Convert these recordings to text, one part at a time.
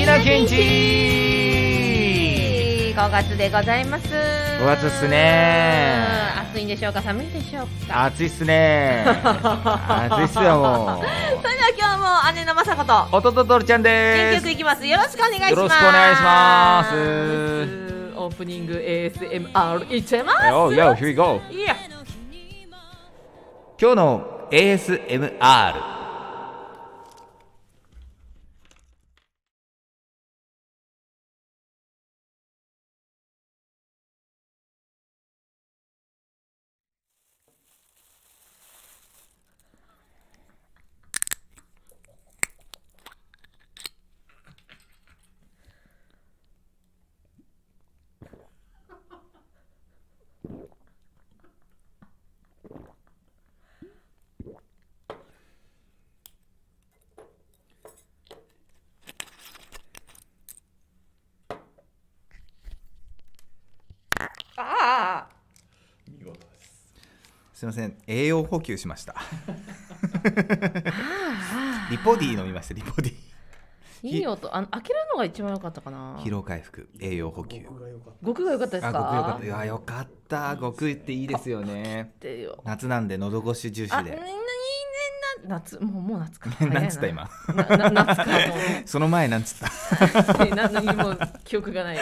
稲健治5月でございます。5月っすね。暑いんでしょうか？寒いでしょうか？暑いっすね。暑いっすよもそれでは今日も姉の雅子とうおとるちゃん元気です。よくいきます。よろしくお願いします。よろしくお願いします。オープニング ASMR いっちゃいます。よ Yo, here we go いや今日の ASMR あすいません。栄養補給しました。リポディ飲みましたリポディ。いい音。あの開けるのが一番良かったかな。疲労回復栄養補給。極が良かった。ですあか極よかった。いやよかった。極っていいですよね。ってよ。夏なんで喉越し重視あ、いいねでな夏もうもう夏か。なんつった今？夏か その前なんつった？な何も記憶がない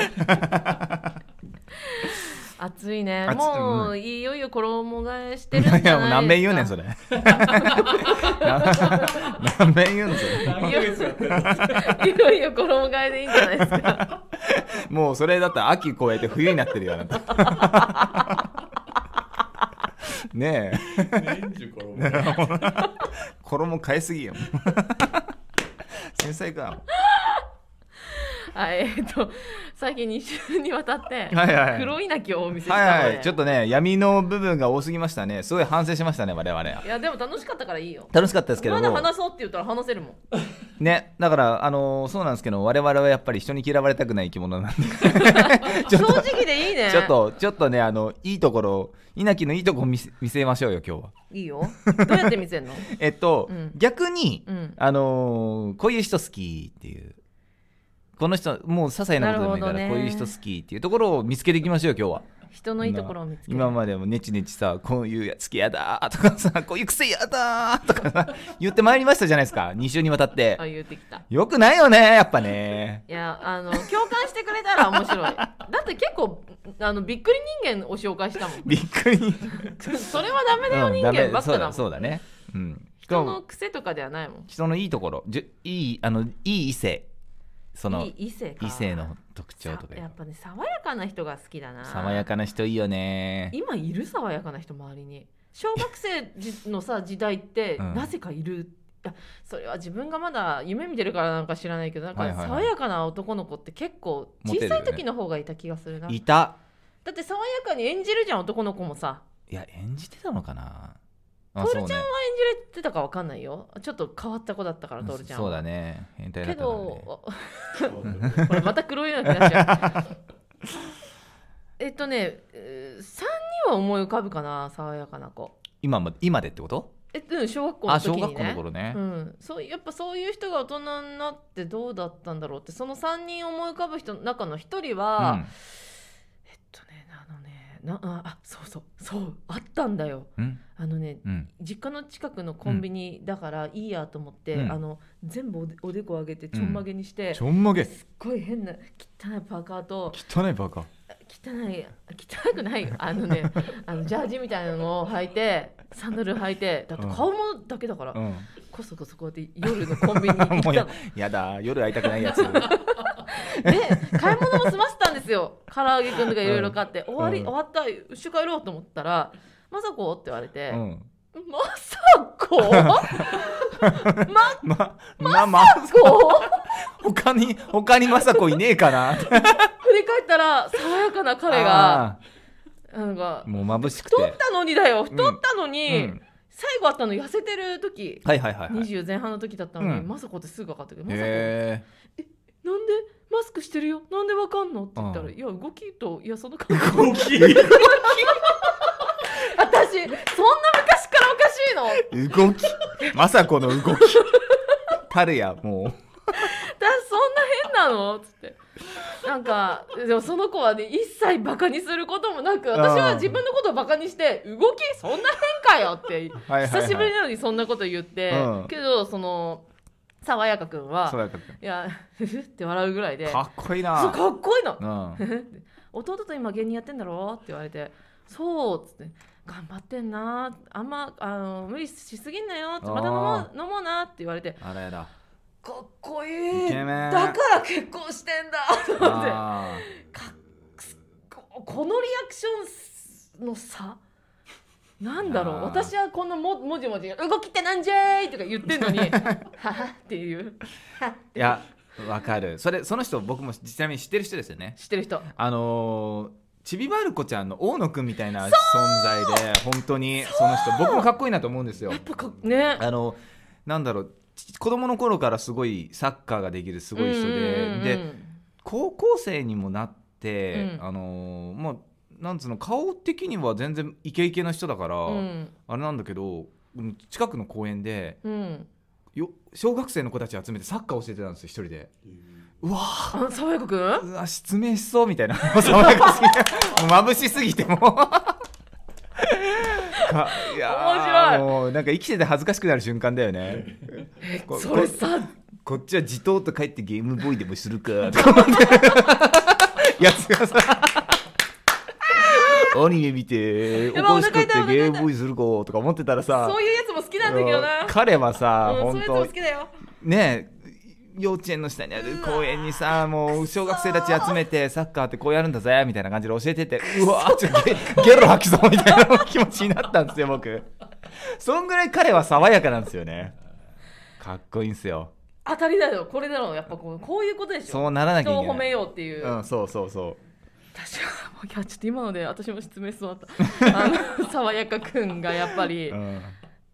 暑いね。もういよいよ衣替えしてるんじゃないいやもう何遍言うねんそれ。れ何遍言うんそれ。いよいよ衣替えでいいんじゃないですか。もうそれだったら秋越えて冬になってるよあなた。ねえ。年中衣 衣変えすぎよ。繊細かはいえっと最近2週にわたってはいはい。黒いなきをお見せしたので、はいはい。ちょっとね闇の部分が多すぎましたね。すごい反省しましたね我々。いやでも楽しかったからいいよ。楽しかったですけど。まだ話そうって言ったら話せるもん。ねだからあのーそうなんですけど我々はやっぱり人に嫌われたくない生き物なんで。ち 正直でいいね。ちょっとちょっとねあのいいところ稲城のいいところ見せ見せましょうよ今日は。いいよ。どうやって見せんの？えっと、うん。逆に、うん。あのーこういう人好きっていうこの人もう些細なことでもいいから、ね。こういう人好きっていうところを見つけていきましょう今日は。人のいいところを見つける今までもネチネチさこういうやつ嫌だとかさこういう癖嫌だとかさ言ってまいりましたじゃないですか。2週にわたって。あ言ってきた。よくないよねやっぱね。いやあの共感してくれたら面白い。だって結構あのびっくり人間を紹介したもん。びっくり それはダメだよ人間ばっかだもん、そうだそうだね。うん。人の癖とかではないもん。人のいいところ。じゅいいあのいい異性その異性か。異性の特徴とか。さやっぱね爽やかな人が好きだな。爽やかな人いいよね。今いる爽やかな人周りに。小学生じのさ時代って うん。なぜかいる、いやそれは自分がまだ夢見てるからなんか知らないけどなんか爽やかな男の子って結構小さい時の方がいた気がするな、いた。だって爽やかに演じるじゃん男の子もさ。いや演じてたのかな。あトールちゃんは演じれてたかわかんないよ。ちょっと変わった子だったからトールちゃんは。そうだね。変態だっけたからね。どこれまた黒いような気がしちゃう。えっとね3人は思い浮かぶかな爽やかな子。今も今でってこと？えうん小学校のあ時にね。小学校の頃ね。うん、そうやっぱそういう人が大人になってどうだったんだろうってその3人思い浮かぶ人の中の1人は、うん。えっとねあのねなああそうそうそうあったんだよ。うんあのねうん。実家の近くのコンビニだからいいやと思って、うん。あの全部おでおでこ上げてちょんまげにして、ちょんまげ。すっごい変な汚いパーカーと汚いバカ汚い汚くないよあのね あのジャージみたいなのを履いてサンダル履いてだって顔もだけだから、うん。こそこそこうやって夜のコンビニに行ったの。やだ夜会いたくないやつ。で買い物も済ませたんですよ。唐揚げくんとかいろいろ買って、終わり、うん終わった一緒帰ろうと思ったら「まさこ?」って言われて「うん まさこ？ままままこ?」他に他にまさこいねえかな？振り返ったら爽やかな彼があなんかーもう眩しく太ってたのにだよ。太ったのうに、ん。最後あったの痩せてる時。はいはいはいはい。20前半の時だったのに、うん。まさこってすぐ分かったけど、まさこへなんで？マスクしてるよ。なんでわかんの？って言ったら、うんいや動きといやその感覚。大き？い私そんな昔からおかしいの？え動き。まさこの動き。たるやも私そんな変なかでもその子はね一切バカにすることもなく私は自分のことをバカにして動きそんな変かよって久しぶりなのにそんなこと言って、うん。けどその爽やかくんはいやふふって笑うぐらいでたかっこいいそうなかっこいいの。うん。弟と今芸人やってんだろ？って言われてそうっつって頑張ってんな。あんまあの無理しすぎんなよ。また飲もう飲もうな。って言われて。あらやだ。かっこいい。だから結婚してんだ。と思って。ここのリアクションの差？なんだろう。私はこのももじもじ「動きってなんじゃい!」とか言ってんのに「はは」っていう。いやわかる。それその人僕もちなみに知ってる人ですよね。知ってる人。あのーちびまる子ちゃんの大野くんみたいな存在で本当にその人僕もかっこいいなと思うんですよ。やっぱかね。あのなんだろうち子供の頃からすごいサッカーができるすごい人で、うんうんうん。で高校生にもなって、うん。あのーまあなんつうの顔的には全然イケイケの人だから、うん。あれなんだけどうん近くの公園でうん。よ小学生の子たち集めてサッカー教えてたんですよ一人で。うわー。あ爽やかくん？うわ失明しそうみたいな。爽やかすぎて。もう眩しすぎてもう。かいやー面白い。もうなんか生きてて恥ずかしくなる瞬間だよね。こそれさ。こっちは自動と帰ってゲームボーイでもするか。とか思ってやつがさ アニメ見ておやばい菓子買ってゲームボーイするかとか思ってたらさそういうやつも好きなんだけどな。うん彼はさ、うん、本当ねえ幼稚園の下にある公園にさもう小学生たち集めてサッカーってこうやるんだぜみたいな感じで教えててうわちょっとゲゲロ吐きそうみたいな気持ちになったんですよ僕。そんぐらい彼は爽やかなんですよね。かっこいいんですよ。当たりだよ。これだろう。やっぱこうこういうことでしょ。そうならなきゃいけない。人を褒めようっていう、うんそうそうそう。私はいやちょっと今ので私も失明しそうだった。あの爽やかくんがやっぱり、いうん。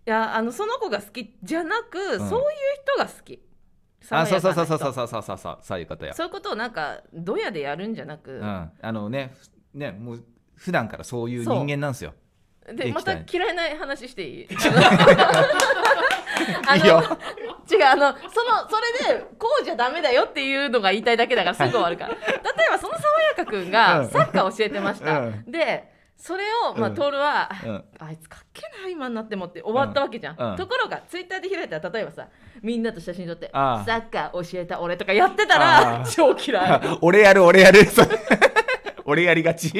やあのその子が好きじゃなく、ん。そういう人が好きあそうそうそうそう爽やかな人そうそうそうそうそういう。ことやそういうことをなんかドヤでやるんじゃなく、うん。あのねふねもう普段からそういう人間なんですよ。でまた嫌いな話していい？あのいいよ。違うあのそのそれでこうじゃダメだよっていうのが言いたいだけだからすぐ終わるから。例えばその爽やかくんがサッカー教えてました、うん。でそれを、まあ、うん。トールは、うん。あいつかっけえな今になってもって終わったわけじゃん、ところがツイッターで開いたら例えばさみんなと写真撮ってサッカー教えた俺とかやってたら超嫌い。俺やる俺やる。俺や りがち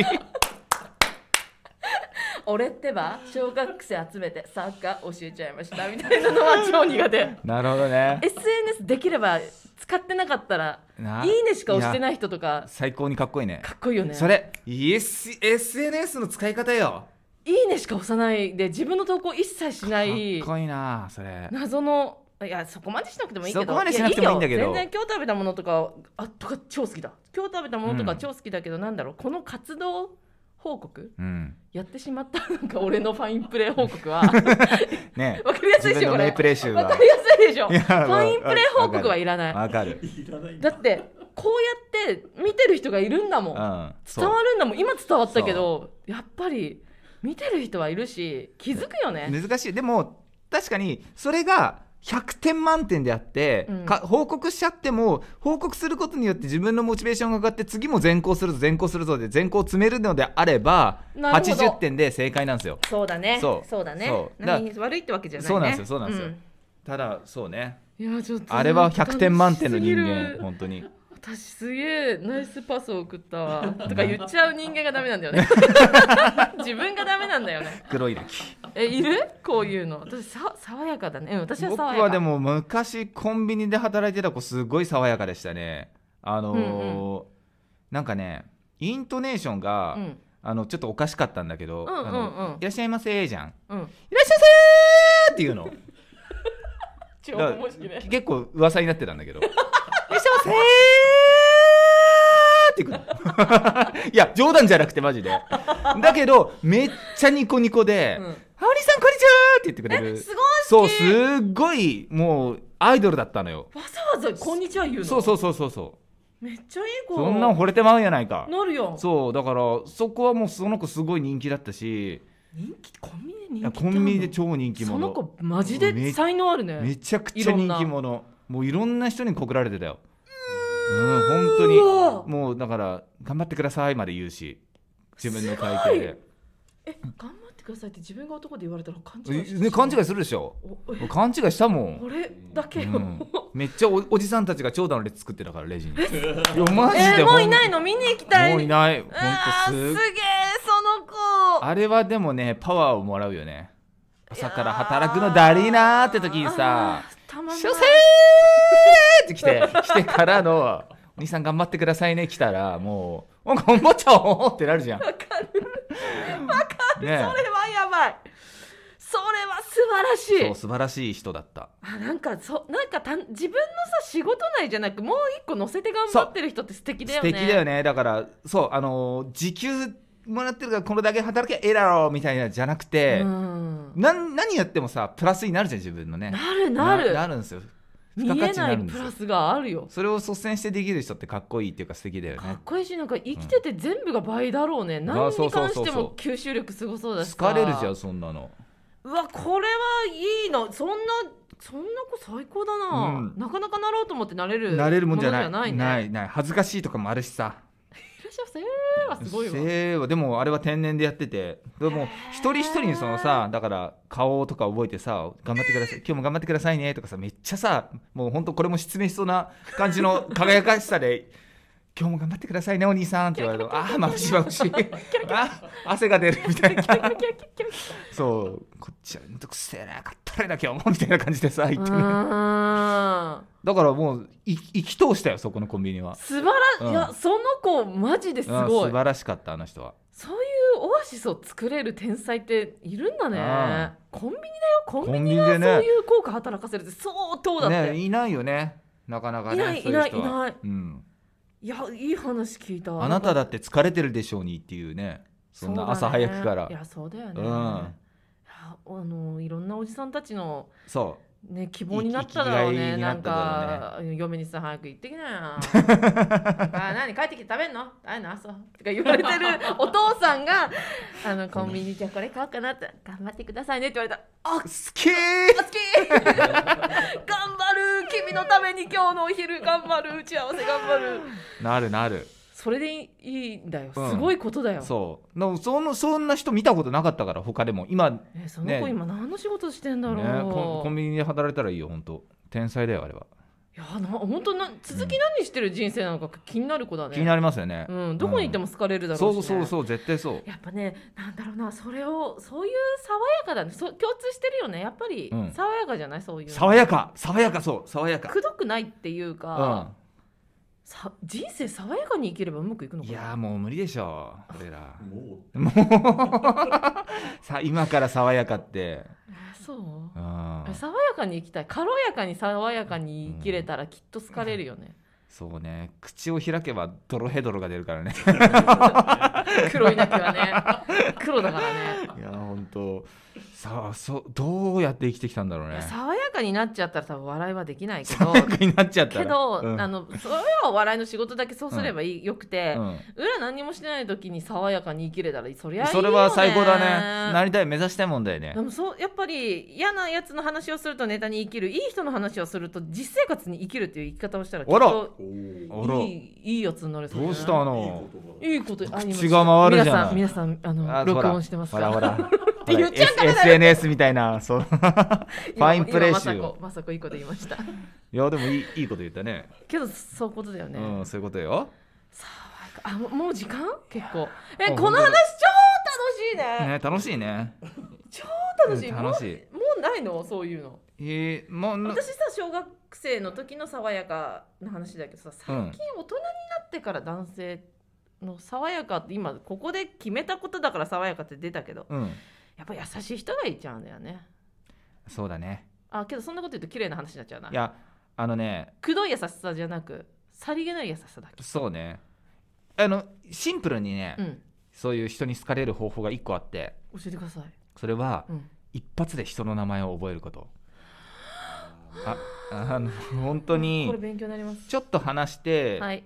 俺ってば小学生集めてサッカー教えちゃいましたみたいなのは超苦手なるほどね。SNS できれば使ってなかったらないいねしか押してない人とか最高にかっこいいね。かっこいいよね。それ SNS の使い方よ。いいねしか押さないで自分の投稿一切しないかっこいいなそれ。謎のいやそこまでしなくてもいいけど。そこまでしなくてもいいんだけど。全然今日食べたものとかあとか超好きだ。今日食べたものとうん。か超好きだけど、なんだろう。この活動報告？うん。やってしまったなんか俺のファインプレー報告は。ねわかりやすいでしょこれ。わかりやすいでしょ。ファインプレー報告はいらない。わかる。だってこうやって見てる人がいるんだもん、うん伝わるんだもん。今伝わったけどやっぱり見てる人はいるし気づくよね。難しい。でも確かにそれが100点満点であって、うん。か報告しちゃっても報告することによって自分のモチベーションが上がって次も全校するぞ全校するぞで全校を詰めるのであればなるほど。80点で正解なんですよ。そうだね。そう。だね。そう。何悪いってわけじゃないね。そうなんですよそうなんですよ。ただそうね。うんいやちょっとあれは100点満点の人間る。本当に私すげえナイスパスを送ったわ。とか言っちゃう人間がダメなんだよね。自分がダメなんだよね。黒い歴。えいる？こういうの。私さ爽やかだね。うん私は僕爽やか。はでも昔コンビニで働いてた子すごい爽やかでしたね。あのーうんなんかねイントネーションが、うん。あのちょっとおかしかったんだけど「うんうんうん。あのいらっしゃいませ」じゃん「うん。いらっしゃいませ」っていうの。超だ面白い。ね結構噂になってたんだけど「いらっしゃいませ」っていくの。いや冗談じゃなくてマジで。だけどめっちゃニコニコで「うん。ハオリさんこんにちは!」って言ってくれる。すごいそうすっごいもうアイドルだったのよ。わざわざこんにちは言うの？そうそうそうそうそめっちゃいいう子。そんなん惚れてまうやないか。なるよ。そうだからそこはもうその子すごい人気だったし。人気？コンビニで人気コンビニで超人気者。その子マジで才能あるね。めちゃくちゃ人気者。もういろんな人に告られてたようん本当に。もうだから頑張ってくださいまで言うし自分の体型で、え頑張ってくださいって自分が男で言われたら勘違いしてね、勘違いするでしょ？勘違いしたもん、俺だけ？よ、うん、めっちゃおおじさんたちが長蛇の列作ってたからレジに。いやマジえでーもういないの？見に行きたい。もういない。ほんとあーすげえすその子。あれはでもねパワーをもらうよね。朝から働くのだりーなーって時にさあーたま「んない。しょせー!」って来て来てからの「お兄さん頑張ってくださいね」来たらもう「お頑張っちゃおう!」ってなるじゃん。わかる。ねそれはやばい。それは素晴らしい。そう素晴らしい人だった。あなんかそなんかた自分のさ仕事内じゃなくもう一個乗せて頑張ってる人って素敵だよ素ね敵だよね。だからそうあのー時給もらってるからこれだけ働きゃええだろみたいなじゃなくて、うん。なん何やってもさプラスになるじゃん自分のね。なるなる。なるんですよ見えないプラスがあるよ。それを率先してできる人ってかっこいいっていうか素敵だよね。かっこいいしなんか生きてて全部が倍だろうね、何に関しても吸収力すごそうだしさ。疲れるじゃんそんなの。うわこれはいいのそんなそんな子最高だな、うん。なかなかなろうと思ってなれるなれるもんじゃない。ないね。ないない。恥ずかしいとかもあるしさいらっしゃいませはすごいわ。せーはでもあれは天然でやってて。でも一人一人にそのさだから顔とか覚えてさ頑張ってください。今日も頑張ってくださいねとかさめっちゃさもう本当これも失明しそうな感じの輝かしさで今日も頑張ってくださいねお兄さんって言われるとああー眩しい眩しい。あ汗が出るみたいな。そうこっちはめんどくせえなかったれな今日もみたいな感じでさ言ってだからもうい生き通したよそこのコンビニは。素晴ら、うん。いやその子マジですうんごい素晴らしかったあの人は。そういうオアシスを作れる天才っているんだね。コンビニだよ。コンビニがそういう効果働かせるって相当だって、ねいないよね。なかなかねいないいないいない。うんいやいい話聞いた。あなただって疲れてるでしょうにっていうね。そんな朝早くから。いやそうだよね、うん。いやあのいろんなおじさんたちのそね希望になっただろうねなんか嫁にさ早く行ってきなよ。あ何帰ってきて食べんの？食べんのあそう。とか言われてるお父さんが あのコンビニじゃあこれ買おうかなって頑張ってくださいねって言われた。あう好きー。好き頑張る君のために今日のお昼頑張る打ち合わせ頑張るなるなるそれでいいんだよ。すうん。ごいことだよ、そう。のそのそんな人見たことなかったから他でも。今ねえその子ね。今何の仕事してんだろう、コンコンビニで働いたらいいよ本当天才だよあれは。いやな本当な続き何してる？人生なのか。気になる子だね。気になりますよね。うん、どこに行っても好かれるだろそううし、ね。そうそう絶対そう。やっぱねなんだろうなそれをそういう爽やかだね。そ共通してるよね。やっぱりうん。爽やかじゃない？そういうの。爽やか爽やかそう爽やか。くどくないっていううか、んさ人生爽やかに生きればうまくいくのかいなやーもう無理でしょ俺ら。ももう。さ今から爽やかって。えそう？うん。爽やかに生きたい。軽やかに爽やかに生きれたらきっと好かれるよね、そうね。口を開けばドロヘドロが出るからね。黒いなきはね。黒だからねいや本当さあそうどうやって生きてきたんだろうね。爽やかになっちゃったら多分笑いはできないけど。爽やかになっちゃったら。けど、うん。あのそれはお笑いの仕事だけそうすればいい、よくて、うん。裏何もしてない時に爽やかに生きれたらそりゃいいよね。それは最高だね。なりたい目指したいもんだよね。でもそうやっぱり嫌なやつの話をするとネタに生きる。いい人の話をすると実生活に生きるっていう生き方をしたらきらとおあらいいいいやつになれそうどうしたいいの言葉いいこと口が回るじゃない。皆さん皆さんあのあ録音してますかほらほらて言っちゃダメだよ S- SNS みたいなそう。フ今ァインプレー今集まさこいいこと言いました。いやでもいいいいこと言ったね。けどそういうことだよね、うんそういうことよ。爽やかあもうもう時間？結構。えあこの話超楽しいね。ね楽しいね。超楽しい、うん楽しい。もうないの？そういうの。えー、もうな私さ小学生の時の爽やかな話だけどさ最近大人になってから男性の爽やかって今ここで決めたことだから爽やかって出たけどうんやっぱ優しい人がいちゃうんだよね。そうだね。あけどそんなこと言うと綺麗な話になっちゃうな。いやあのね。くどい優しさじゃなくさりげない優しさだけ？そうね。あのシンプルにね、うん。そういう人に好かれる方法が一個あって。教えてください、それはうん、一発で人の名前を覚えること。ああの本当にこれ勉強になります。ちょっと話して、はい。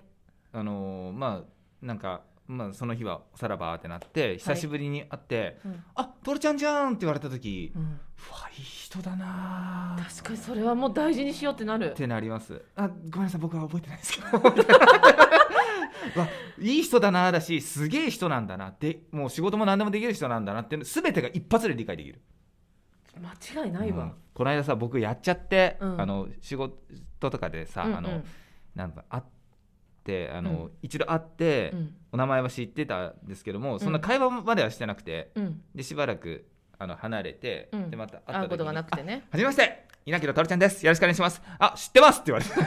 あのまあなんかまあ、その日はさらばってなって久しぶりに会ってうん「あトルちゃんじゃん!」って言われた時うん。うわいい人だなー。確かにそれはもう大事にしようってなる。ってなります。あごめんなさい僕は覚えてないですけど。わいい人だなだしすげえ人なんだなってもう仕事も何でもできる人なんだなって全てが一発で理解できる。間違いないわ、うん。この間さ僕やっちゃって、うん。あの仕事とかでさ、うんうん。あのなんか会ってあの、うん。一度会って、うん。お名前は知ってたんですけども、ん。そんな会話まではしてなくてうん。でしばらくあの離れて、うん。でまた会った時に会うことがなくてね。あはじめまして稲城とるちゃんです。よろしくお願いします。あ知ってますって言われて。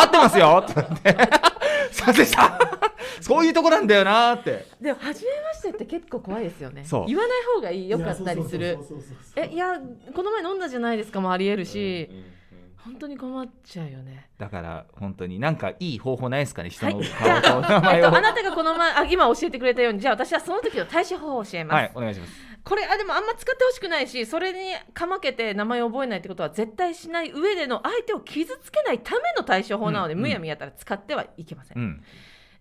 合ってますよって言われて。すいませんでした。そういうとこなんだよなーって。でも初めましてって結構怖いですよね。そう。言わない方がいい。よかったりする。そうそうそうそうそうえいやこの前飲んだじゃないですかもありえるし、本当に困っちゃうよね。だから本当になんかいい方法ないですかね人の顔と名え前を。っと、あなたがこの前あ今教えてくれたようにじゃあ私はその時の対処法を教えます、はいお願いします。これあでもあんま使ってほしくないしそれにかまけて名前を覚えないってことは絶対しない上での相手を傷つけないための対処法なので、うん。むやみやったら使ってはいけません、うん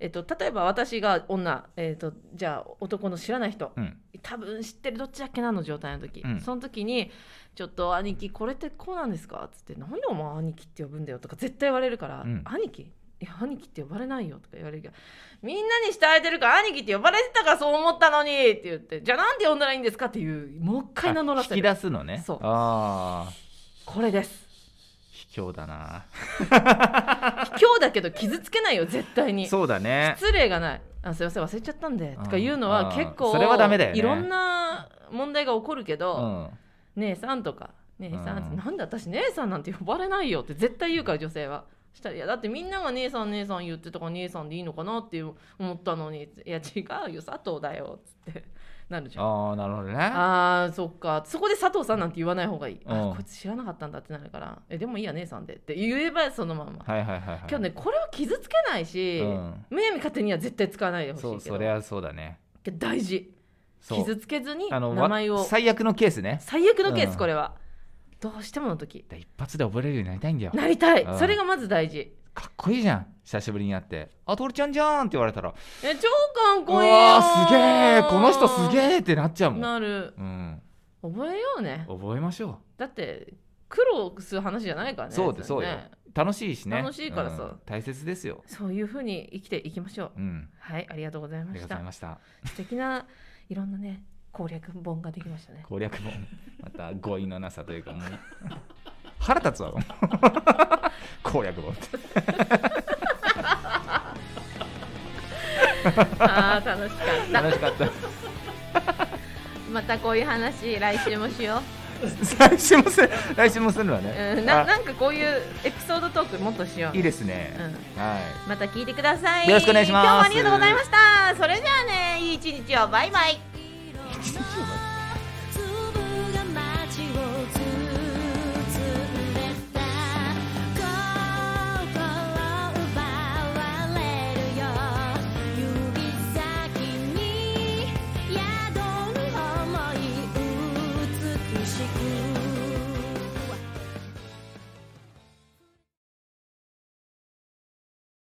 えっと、例えば私が女、えっと、じゃあ男の知らない人うん。多分知ってるどっちだっけなの状態の時、うん。その時に「ちょっと兄貴これってこうなんですか?」っつって「何でお前兄貴って呼ぶんだよ」とか絶対言われるから「うん。兄貴？いや兄貴って呼ばれないよ」とか言われるけど「みんなに慕われてるから兄貴って呼ばれてたからそう思ったのに」って言って「じゃあなんで呼んだらいいんですか?」っていうもう一回名乗らせあ引きる出すのね。そう。ああこれです卑怯だな。卑怯だけど傷つけないよ絶対に。そうだね。失礼がない。あすいません忘れちゃったんで。とか言うのは結構それはダメだよね。いろんな問題が起こるけど、うん。姉さんとか姉さんって、うん。なんで私姉さんなんて呼ばれないよって絶対言うから女性は。したらいやだってみんなが姉さん姉さん言ってたから姉さんでいいのかなって思ったのにいや違うよ佐藤だよっつってなるじゃん。ああなるほどね。あーそっか。そこで佐藤さんなんて言わない方がいい、あうん。こいつ知らなかったんだってなるから。えでもいいや姉さんで。って言えばそのまま、はいはいはいはい。今日ねこれは傷つけないし、うん。むやみ勝手には絶対使わないでほしいけそどうそれはそうだね。けど大事。そう。傷つけずにあの名前を。わ最悪のケースね。最悪のケース、うん。これは。どうしてもの時。一発で覚えれるようになりたいんだよ。なりたい、うん。それがまず大事かっこいいじゃん。久しぶりに会って「あトルちゃんじゃん」って言われたら「え超かっうこいいよわーすげえこの人すげえ」ってなっちゃうもん、なる。うん、覚えようね。覚えましょだって苦労する話じゃないからうねそうでそうよ。ね楽しいしね。楽しいからさ。うん。大切ですよ。そういうふうに生きていきましょう。うん。はいありがとうございありがとうごましたざいました。素敵ないろんなね攻略本ができましたね。攻略本。また語彙のなさというかもう腹立つわ 攻略本 あー楽しかった。楽しかった。またこういう話来週もしよ来週もする来週もするわう、ね、うん、なあなんかこういうエピソードトークもっとしよう。いいですね、うん。はい。また聞いてください。よろしくお願いします。今日もありがとうございました。それじゃあねいい一日を。バイバイ。一日も